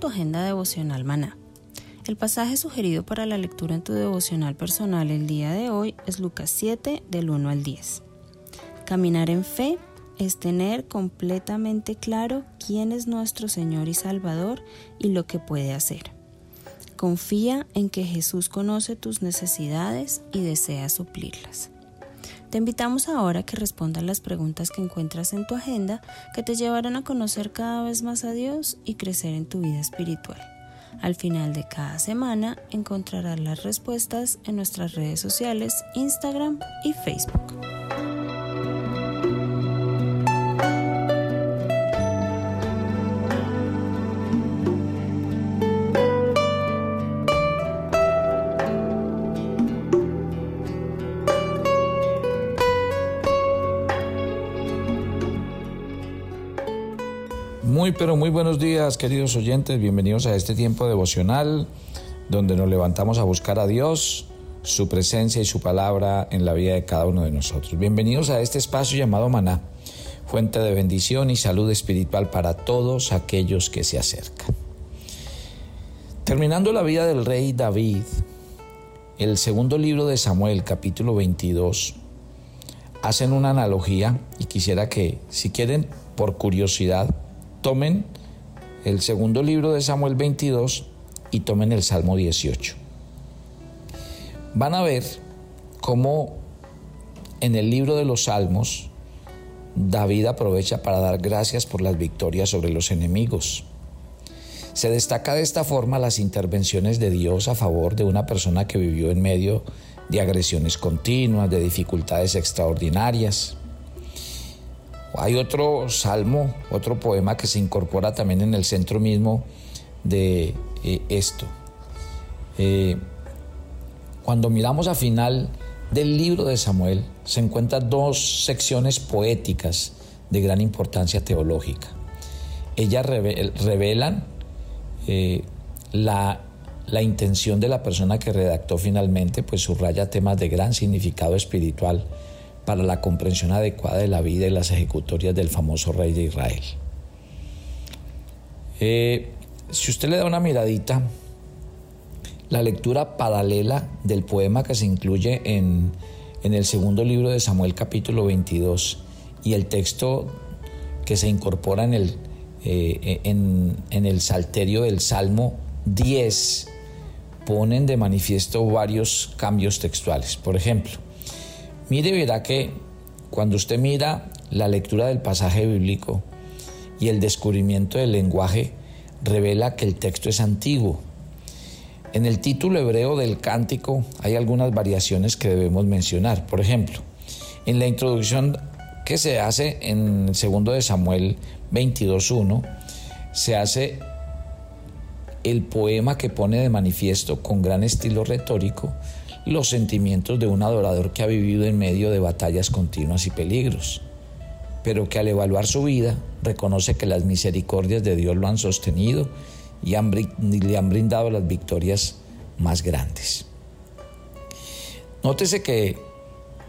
Tu agenda devocional maná. El pasaje sugerido para la lectura en tu devocional personal el día de hoy es Lucas 7 del 1 al 10. Caminar en fe es tener completamente claro quién es nuestro Señor y Salvador y lo que puede hacer. Confía en que Jesús conoce tus necesidades y desea suplirlas. Te invitamos ahora a que respondas las preguntas que encuentras en tu agenda que te llevarán a conocer cada vez más a Dios y crecer en tu vida espiritual. Al final de cada semana encontrarás las respuestas en nuestras redes sociales, Instagram y Facebook. Muy pero muy buenos días queridos oyentes, bienvenidos a este tiempo devocional donde nos levantamos a buscar a Dios, su presencia y su palabra en la vida de cada uno de nosotros. Bienvenidos a este espacio llamado Maná, fuente de bendición y salud espiritual para todos aquellos que se acercan. Terminando la vida del rey David, el segundo libro de Samuel, capítulo 22, hacen una analogía y quisiera que, si quieren, por curiosidad, tomen el segundo libro de Samuel 22 y tomen el Salmo 18. Van a ver cómo en el libro de los Salmos David aprovecha para dar gracias por las victorias sobre los enemigos. Se destaca de esta forma las intervenciones de Dios a favor de una persona que vivió en medio de agresiones continuas, de dificultades extraordinarias. Hay otro salmo, otro poema que se incorpora también en el centro mismo de eh, esto. Eh, cuando miramos al final del libro de Samuel, se encuentran dos secciones poéticas de gran importancia teológica. Ellas revelan eh, la, la intención de la persona que redactó finalmente, pues subraya temas de gran significado espiritual para la comprensión adecuada de la vida y las ejecutorias del famoso rey de Israel. Eh, si usted le da una miradita, la lectura paralela del poema que se incluye en, el segundo libro de Samuel capítulo 22 y el texto que se incorpora en el, eh, en, en el salterio del Salmo 10 ponen de manifiesto varios cambios textuales. Por ejemplo, Mire, verá que cuando usted mira la lectura del pasaje bíblico y el descubrimiento del lenguaje, revela que el texto es antiguo. En el título hebreo del cántico hay algunas variaciones que debemos mencionar. Por ejemplo, en la introducción que se hace en el segundo de Samuel 22.1, se hace el poema que pone de manifiesto con gran estilo retórico los sentimientos de un adorador que ha vivido en medio de batallas continuas y peligros, pero que al evaluar su vida reconoce que las misericordias de Dios lo han sostenido y le han brindado las victorias más grandes. Nótese que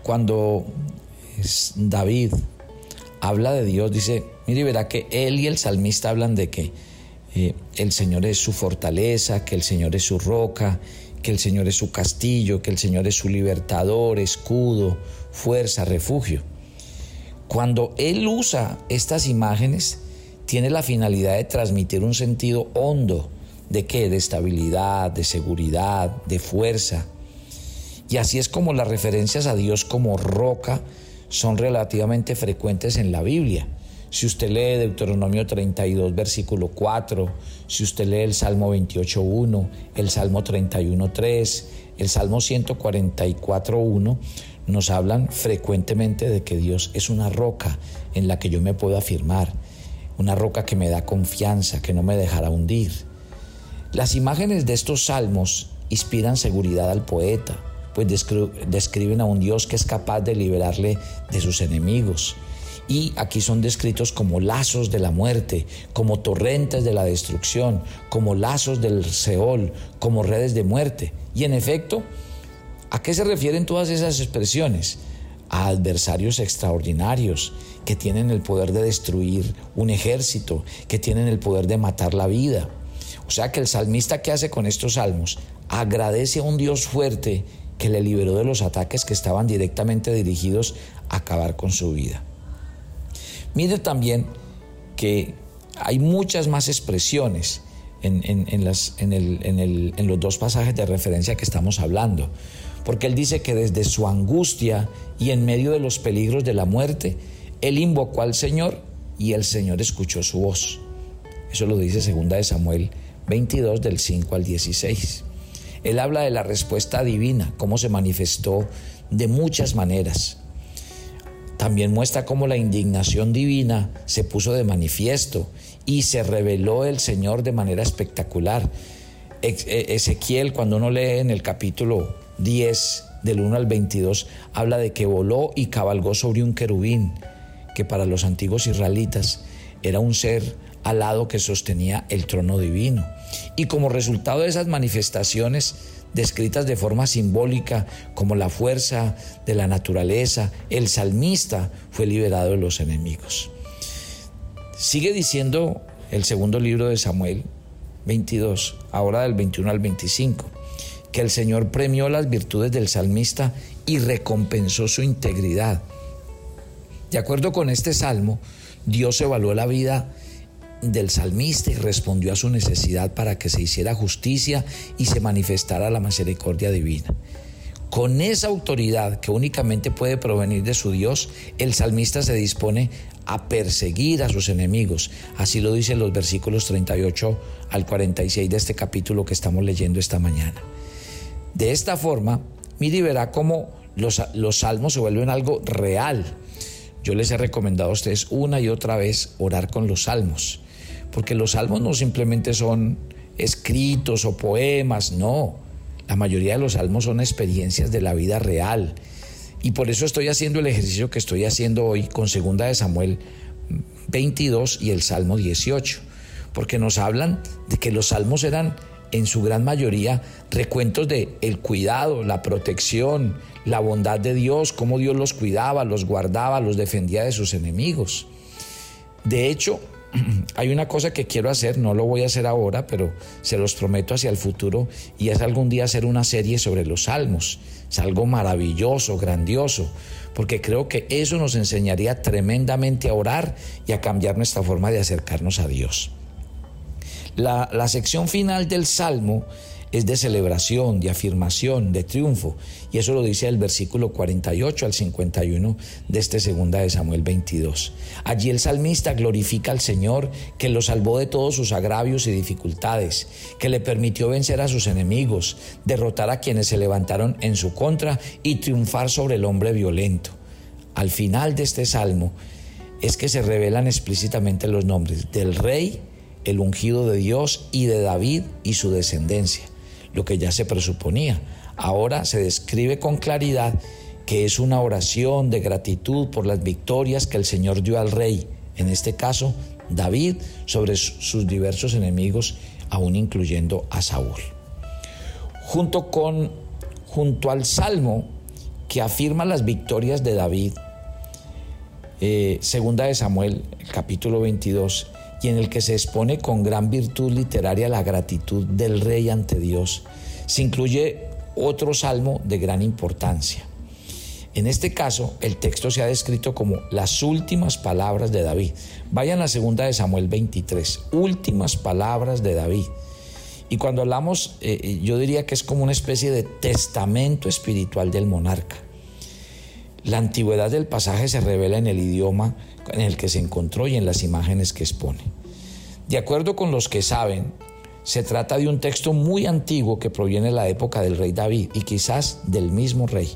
cuando David habla de Dios, dice, mire, verá que él y el salmista hablan de que eh, el Señor es su fortaleza, que el Señor es su roca, que el Señor es su castillo, que el Señor es su libertador, escudo, fuerza, refugio. Cuando Él usa estas imágenes, tiene la finalidad de transmitir un sentido hondo de qué? De estabilidad, de seguridad, de fuerza. Y así es como las referencias a Dios como roca son relativamente frecuentes en la Biblia. Si usted lee Deuteronomio 32, versículo 4, si usted lee el Salmo 28.1, el Salmo 31.3, el Salmo 144.1, nos hablan frecuentemente de que Dios es una roca en la que yo me puedo afirmar, una roca que me da confianza, que no me dejará hundir. Las imágenes de estos salmos inspiran seguridad al poeta, pues describen a un Dios que es capaz de liberarle de sus enemigos y aquí son descritos como lazos de la muerte, como torrentes de la destrucción, como lazos del Seol, como redes de muerte. Y en efecto, ¿a qué se refieren todas esas expresiones? A adversarios extraordinarios que tienen el poder de destruir un ejército, que tienen el poder de matar la vida. O sea que el salmista que hace con estos salmos agradece a un Dios fuerte que le liberó de los ataques que estaban directamente dirigidos a acabar con su vida. Mire también que hay muchas más expresiones en, los dos pasajes de referencia que estamos hablando, porque él dice que desde su angustia y en medio de los peligros de la muerte, él invocó al Señor y el Señor escuchó su voz. Eso lo dice segunda de Samuel 22 del 5 al 16. Él habla de la respuesta divina, cómo se manifestó de muchas maneras. También muestra cómo la indignación divina se puso de manifiesto y se reveló el Señor de manera espectacular. E, Ezequiel, cuando uno lee en el capítulo 10, del 1 al 22, habla de que voló y cabalgó sobre un querubín, que para los antiguos israelitas era un ser alado que sostenía el trono divino. Y como resultado de esas manifestaciones, descritas de forma simbólica como la fuerza de la naturaleza, el salmista fue liberado de los enemigos. Sigue diciendo el segundo libro de Samuel 22, ahora del 21 al 25, que el Señor premió las virtudes del salmista y recompensó su integridad. De acuerdo con este salmo, Dios evaluó la vida del salmista y respondió a su necesidad para que se hiciera justicia y se manifestara la misericordia divina. Con esa autoridad que únicamente puede provenir de su Dios, el salmista se dispone a perseguir a sus enemigos. Así lo dicen los versículos 38 al 46 de este capítulo que estamos leyendo esta mañana. De esta forma, mire y verá cómo los, los salmos se vuelven algo real. Yo les he recomendado a ustedes una y otra vez orar con los salmos porque los salmos no simplemente son escritos o poemas, no. La mayoría de los salmos son experiencias de la vida real. Y por eso estoy haciendo el ejercicio que estoy haciendo hoy con segunda de Samuel 22 y el Salmo 18, porque nos hablan de que los salmos eran en su gran mayoría recuentos de el cuidado, la protección, la bondad de Dios, cómo Dios los cuidaba, los guardaba, los defendía de sus enemigos. De hecho, hay una cosa que quiero hacer, no lo voy a hacer ahora, pero se los prometo hacia el futuro, y es algún día hacer una serie sobre los salmos. Es algo maravilloso, grandioso, porque creo que eso nos enseñaría tremendamente a orar y a cambiar nuestra forma de acercarnos a Dios. La, la sección final del salmo es de celebración, de afirmación, de triunfo. Y eso lo dice el versículo 48 al 51 de este segunda de Samuel 22. Allí el salmista glorifica al Señor que lo salvó de todos sus agravios y dificultades, que le permitió vencer a sus enemigos, derrotar a quienes se levantaron en su contra y triunfar sobre el hombre violento. Al final de este salmo es que se revelan explícitamente los nombres del rey, el ungido de Dios y de David y su descendencia lo que ya se presuponía. Ahora se describe con claridad que es una oración de gratitud por las victorias que el Señor dio al rey, en este caso David, sobre sus diversos enemigos, aún incluyendo a Saúl. Junto, con, junto al Salmo que afirma las victorias de David, eh, segunda de Samuel, capítulo 22, y en el que se expone con gran virtud literaria la gratitud del rey ante Dios, se incluye otro salmo de gran importancia. En este caso, el texto se ha descrito como las últimas palabras de David. Vayan a segunda de Samuel 23, últimas palabras de David. Y cuando hablamos, eh, eh, yo diría que es como una especie de testamento espiritual del monarca. La antigüedad del pasaje se revela en el idioma en el que se encontró y en las imágenes que expone. De acuerdo con los que saben, se trata de un texto muy antiguo que proviene de la época del rey David y quizás del mismo rey.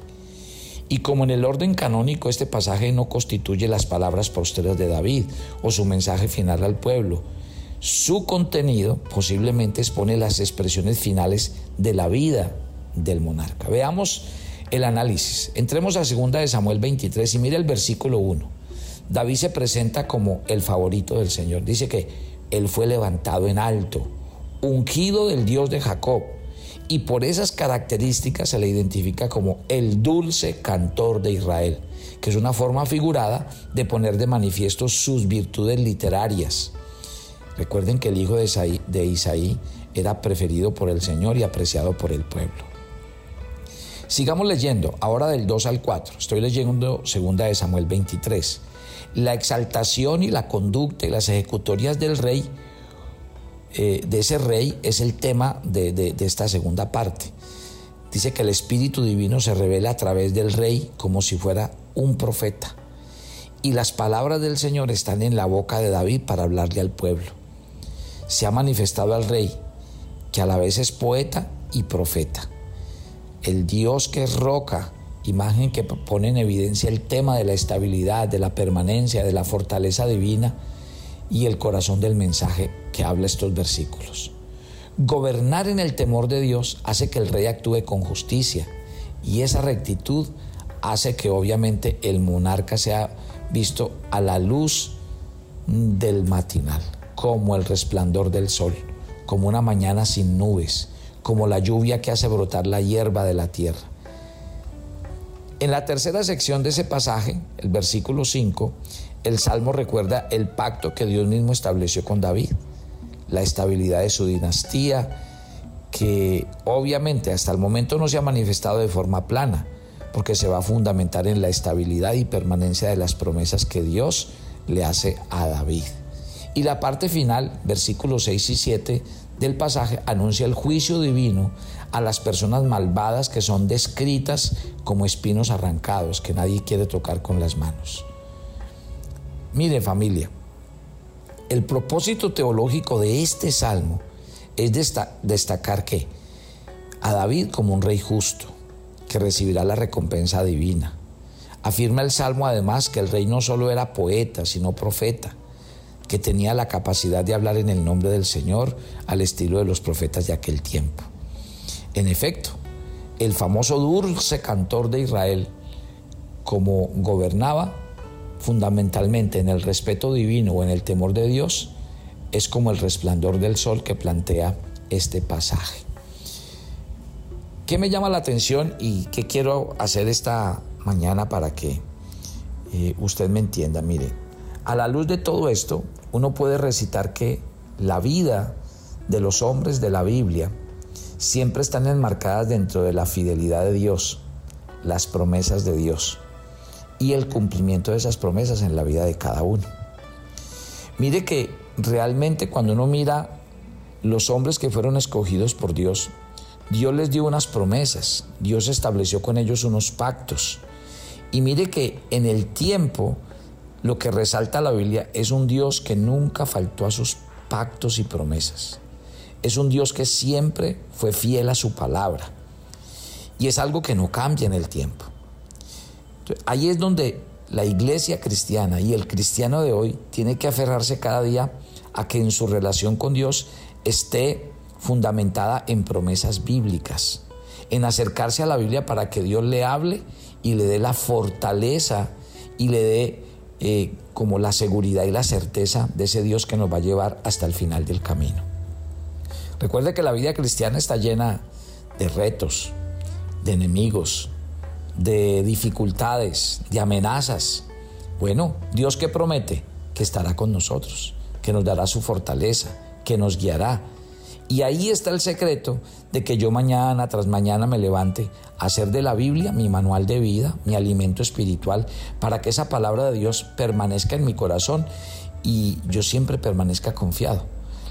Y como en el orden canónico este pasaje no constituye las palabras posteras de David o su mensaje final al pueblo, su contenido posiblemente expone las expresiones finales de la vida del monarca. Veamos el análisis. Entremos a 2 de Samuel 23 y mire el versículo 1. David se presenta como el favorito del Señor. Dice que él fue levantado en alto, ungido del Dios de Jacob y por esas características se le identifica como el dulce cantor de Israel, que es una forma figurada de poner de manifiesto sus virtudes literarias. Recuerden que el hijo de Isaí, de Isaí era preferido por el Señor y apreciado por el pueblo. Sigamos leyendo, ahora del 2 al 4. Estoy leyendo segunda de Samuel 23. La exaltación y la conducta y las ejecutorias del rey eh, de ese rey es el tema de, de esta segunda parte. Dice que el Espíritu Divino se revela a través del rey como si fuera un profeta. Y las palabras del Señor están en la boca de David para hablarle al pueblo. Se ha manifestado al rey, que a la vez es poeta y profeta. El Dios que es roca, imagen que pone en evidencia el tema de la estabilidad, de la permanencia, de la fortaleza divina y el corazón del mensaje que habla estos versículos. Gobernar en el temor de Dios hace que el rey actúe con justicia y esa rectitud hace que obviamente el monarca sea visto a la luz del matinal, como el resplandor del sol, como una mañana sin nubes, como la lluvia que hace brotar la hierba de la tierra. En la tercera sección de ese pasaje, el versículo 5, el Salmo recuerda el pacto que Dios mismo estableció con David, la estabilidad de su dinastía, que obviamente hasta el momento no se ha manifestado de forma plana, porque se va a fundamentar en la estabilidad y permanencia de las promesas que Dios le hace a David. Y la parte final, versículos 6 y 7 del pasaje, anuncia el juicio divino a las personas malvadas que son descritas como espinos arrancados que nadie quiere tocar con las manos. Mire familia, el propósito teológico de este salmo es destacar que a David como un rey justo, que recibirá la recompensa divina. Afirma el salmo además que el rey no solo era poeta, sino profeta, que tenía la capacidad de hablar en el nombre del Señor al estilo de los profetas de aquel tiempo. En efecto, el famoso dulce cantor de Israel, como gobernaba, fundamentalmente en el respeto divino o en el temor de Dios, es como el resplandor del sol que plantea este pasaje. ¿Qué me llama la atención y qué quiero hacer esta mañana para que eh, usted me entienda? Mire, a la luz de todo esto, uno puede recitar que la vida de los hombres de la Biblia siempre están enmarcadas dentro de la fidelidad de Dios, las promesas de Dios y el cumplimiento de esas promesas en la vida de cada uno. Mire que realmente cuando uno mira los hombres que fueron escogidos por Dios, Dios les dio unas promesas, Dios estableció con ellos unos pactos. Y mire que en el tiempo lo que resalta la Biblia es un Dios que nunca faltó a sus pactos y promesas. Es un Dios que siempre fue fiel a su palabra. Y es algo que no cambia en el tiempo. Ahí es donde la iglesia cristiana y el cristiano de hoy tiene que aferrarse cada día a que en su relación con Dios esté fundamentada en promesas bíblicas, en acercarse a la Biblia para que Dios le hable y le dé la fortaleza y le dé eh, como la seguridad y la certeza de ese Dios que nos va a llevar hasta el final del camino. Recuerde que la vida cristiana está llena de retos, de enemigos, de dificultades, de amenazas. Bueno, Dios que promete que estará con nosotros. que nos dará su fortaleza, que nos guiará. Y ahí está el secreto de que yo mañana tras mañana me levante a hacer de la Biblia mi manual de vida, mi alimento espiritual, para que esa palabra de Dios permanezca en mi corazón y yo siempre permanezca confiado.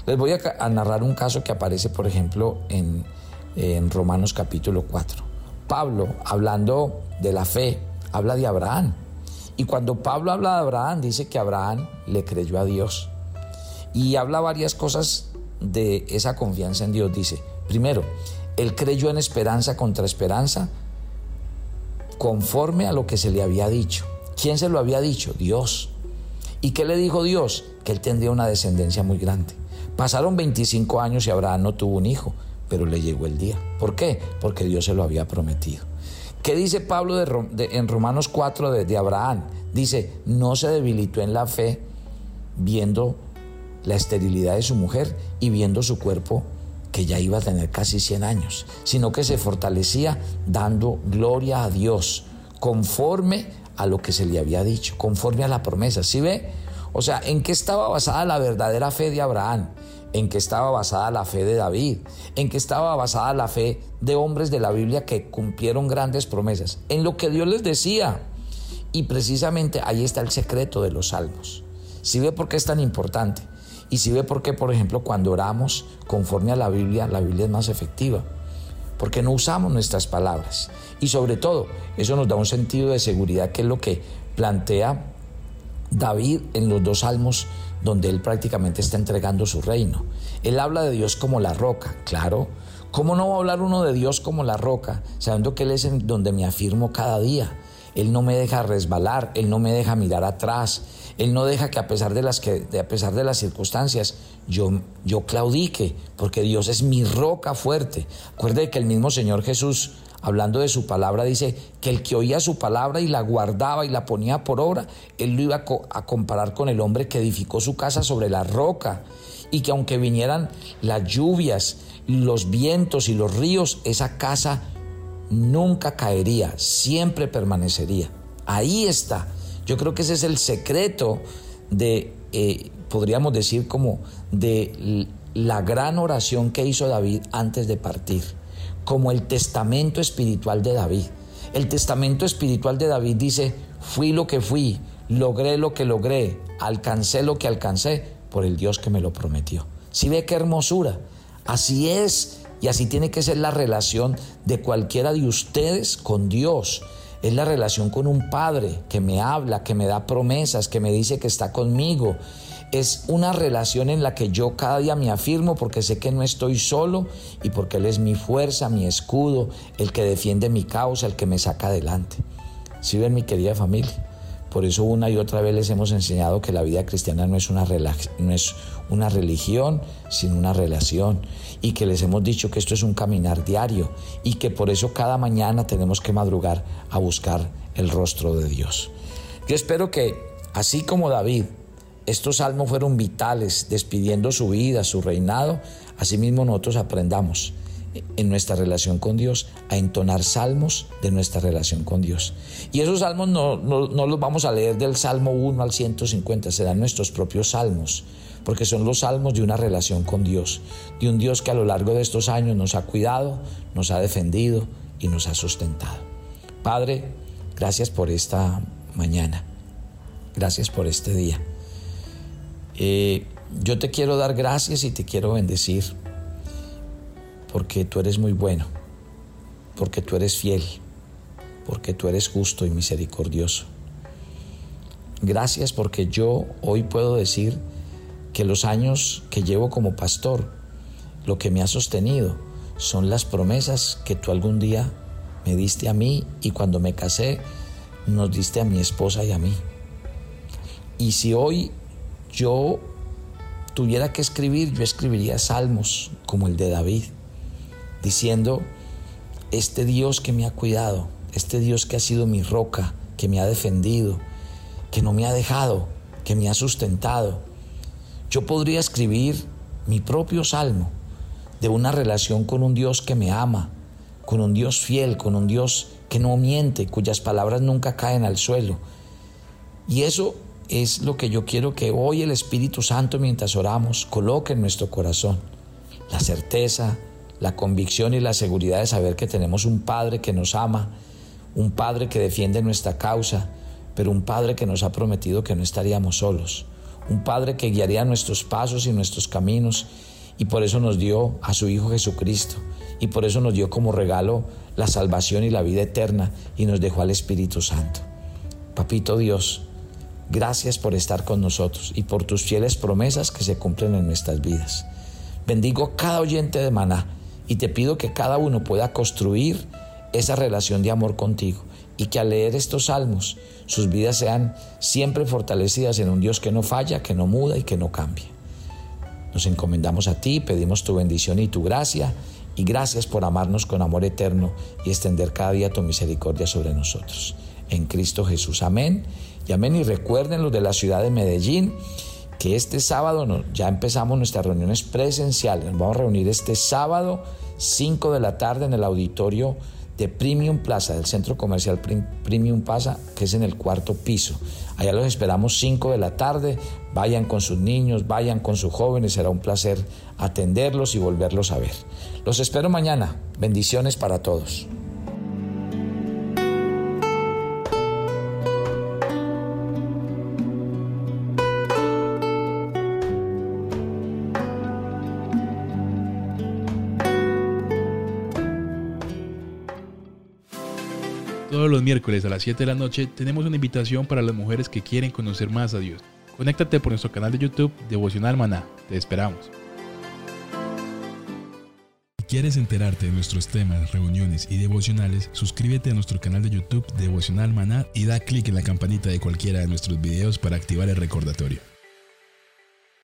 Les voy a, narrar un caso que aparece, por ejemplo, en, en Romanos capítulo 4. Pablo, hablando de la fe, habla de Abraham. Y cuando Pablo habla de Abraham, dice que Abraham le creyó a Dios. Y habla varias cosas de esa confianza en Dios. Dice, primero, él creyó en esperanza contra esperanza conforme a lo que se le había dicho. ¿Quién se lo había dicho? Dios. ¿Y qué le dijo Dios? Que él tendría una descendencia muy grande. Pasaron 25 años y Abraham no tuvo un hijo, pero le llegó el día. ¿Por qué? Porque Dios se lo había prometido. ¿Qué dice Pablo en Romanos 4 de, de Abraham? Dice, no se debilitó en la fe viendo la esterilidad de su mujer y viendo su cuerpo que ya iba a tener casi 100 años, sino que se fortalecía dando gloria a Dios conforme a lo que se le había dicho, conforme a la promesa. ¿Sí ve? O sea, ¿en qué estaba basada la verdadera fe de Abraham? ¿En qué estaba basada la fe de David? ¿En qué estaba basada la fe de hombres de la Biblia que cumplieron grandes promesas? En lo que Dios les decía. Y precisamente ahí está el secreto de los salmos. ¿Sí ve por qué es tan importante? Y si ve por qué, por ejemplo, cuando oramos conforme a la Biblia, la Biblia es más efectiva. Porque no usamos nuestras palabras. Y sobre todo, eso nos da un sentido de seguridad, que es lo que plantea David en los dos salmos donde él prácticamente está entregando su reino. Él habla de Dios como la roca, claro. ¿Cómo no va a hablar uno de Dios como la roca, sabiendo que Él es donde me afirmo cada día? Él no me deja resbalar, Él no me deja mirar atrás, Él no deja que a pesar de las, que, a pesar de las circunstancias yo, yo claudique, porque Dios es mi roca fuerte. Acuerde que el mismo Señor Jesús, hablando de su palabra, dice que el que oía su palabra y la guardaba y la ponía por obra, Él lo iba a comparar con el hombre que edificó su casa sobre la roca y que aunque vinieran las lluvias, los vientos y los ríos, esa casa nunca caería, siempre permanecería. Ahí está. Yo creo que ese es el secreto de, eh, podríamos decir, como de la gran oración que hizo David antes de partir, como el testamento espiritual de David. El testamento espiritual de David dice, fui lo que fui, logré lo que logré, alcancé lo que alcancé por el Dios que me lo prometió. Si ve qué hermosura. Así es y así tiene que ser la relación de cualquiera de ustedes con Dios. Es la relación con un padre que me habla, que me da promesas, que me dice que está conmigo. Es una relación en la que yo cada día me afirmo porque sé que no estoy solo y porque Él es mi fuerza, mi escudo, el que defiende mi causa, el que me saca adelante. Si ven mi querida familia, por eso una y otra vez les hemos enseñado que la vida cristiana no es una, no es una religión, sino una relación. Y que les hemos dicho que esto es un caminar diario y que por eso cada mañana tenemos que madrugar a buscar el rostro de Dios. Yo espero que, así como David, estos salmos fueron vitales, despidiendo su vida, su reinado, asimismo nosotros aprendamos en nuestra relación con Dios, a entonar salmos de nuestra relación con Dios. Y esos salmos no, los vamos a leer del Salmo 1 al 150, serán nuestros propios salmos, porque son los salmos de una relación con Dios, de un Dios que a lo largo de estos años nos ha cuidado, nos ha defendido y nos ha sustentado. Padre, gracias por esta mañana, gracias por este día. Eh, yo te quiero dar gracias y te quiero bendecir porque tú eres muy bueno, porque tú eres fiel, porque tú eres justo y misericordioso. Gracias porque yo hoy puedo decir que los años que llevo como pastor, lo que me ha sostenido son las promesas que tú algún día me diste a mí y cuando me casé nos diste a mi esposa y a mí. Y si hoy yo tuviera que escribir, yo escribiría salmos como el de David diciendo, este Dios que me ha cuidado, este Dios que ha sido mi roca, que me ha defendido, que no me ha dejado, que me ha sustentado. Yo podría escribir mi propio salmo de una relación con un Dios que me ama, con un Dios fiel, con un Dios que no miente, cuyas palabras nunca caen al suelo. Y eso es lo que yo quiero que hoy el Espíritu Santo, mientras oramos, coloque en nuestro corazón. La certeza, la convicción y la seguridad de saber que tenemos un Padre que nos ama, un Padre que defiende nuestra causa, pero un Padre que nos ha prometido que no estaríamos solos, un Padre que guiaría nuestros pasos y nuestros caminos y por eso nos dio a su Hijo Jesucristo y por eso nos dio como regalo la salvación y la vida eterna y nos dejó al Espíritu Santo. Papito Dios, gracias por estar con nosotros y por tus fieles promesas que se cumplen en nuestras vidas. Bendigo cada oyente de maná y te pido que cada uno pueda construir esa relación de amor contigo y que al leer estos salmos sus vidas sean siempre fortalecidas en un Dios que no falla, que no muda y que no cambia. Nos encomendamos a ti, pedimos tu bendición y tu gracia y gracias por amarnos con amor eterno y extender cada día tu misericordia sobre nosotros. En Cristo Jesús, amén y amén. Y recuerden los de la ciudad de Medellín que este sábado ya empezamos nuestras reuniones presenciales. Nos vamos a reunir este sábado 5 de la tarde en el auditorio de Premium Plaza, del centro comercial Premium Plaza, que es en el cuarto piso. Allá los esperamos 5 de la tarde. Vayan con sus niños, vayan con sus jóvenes. Será un placer atenderlos y volverlos a ver. Los espero mañana. Bendiciones para. Todos los miércoles a las 7 de la noche tenemos una invitación para las mujeres que quieren conocer más a Dios. Conéctate por nuestro canal de YouTube Devocional Maná. Te esperamos. Si quieres enterarte de nuestros temas, reuniones y devocionales, suscríbete a nuestro canal de YouTube Devocional Maná y da clic en la campanita de cualquiera de nuestros videos para activar el recordatorio.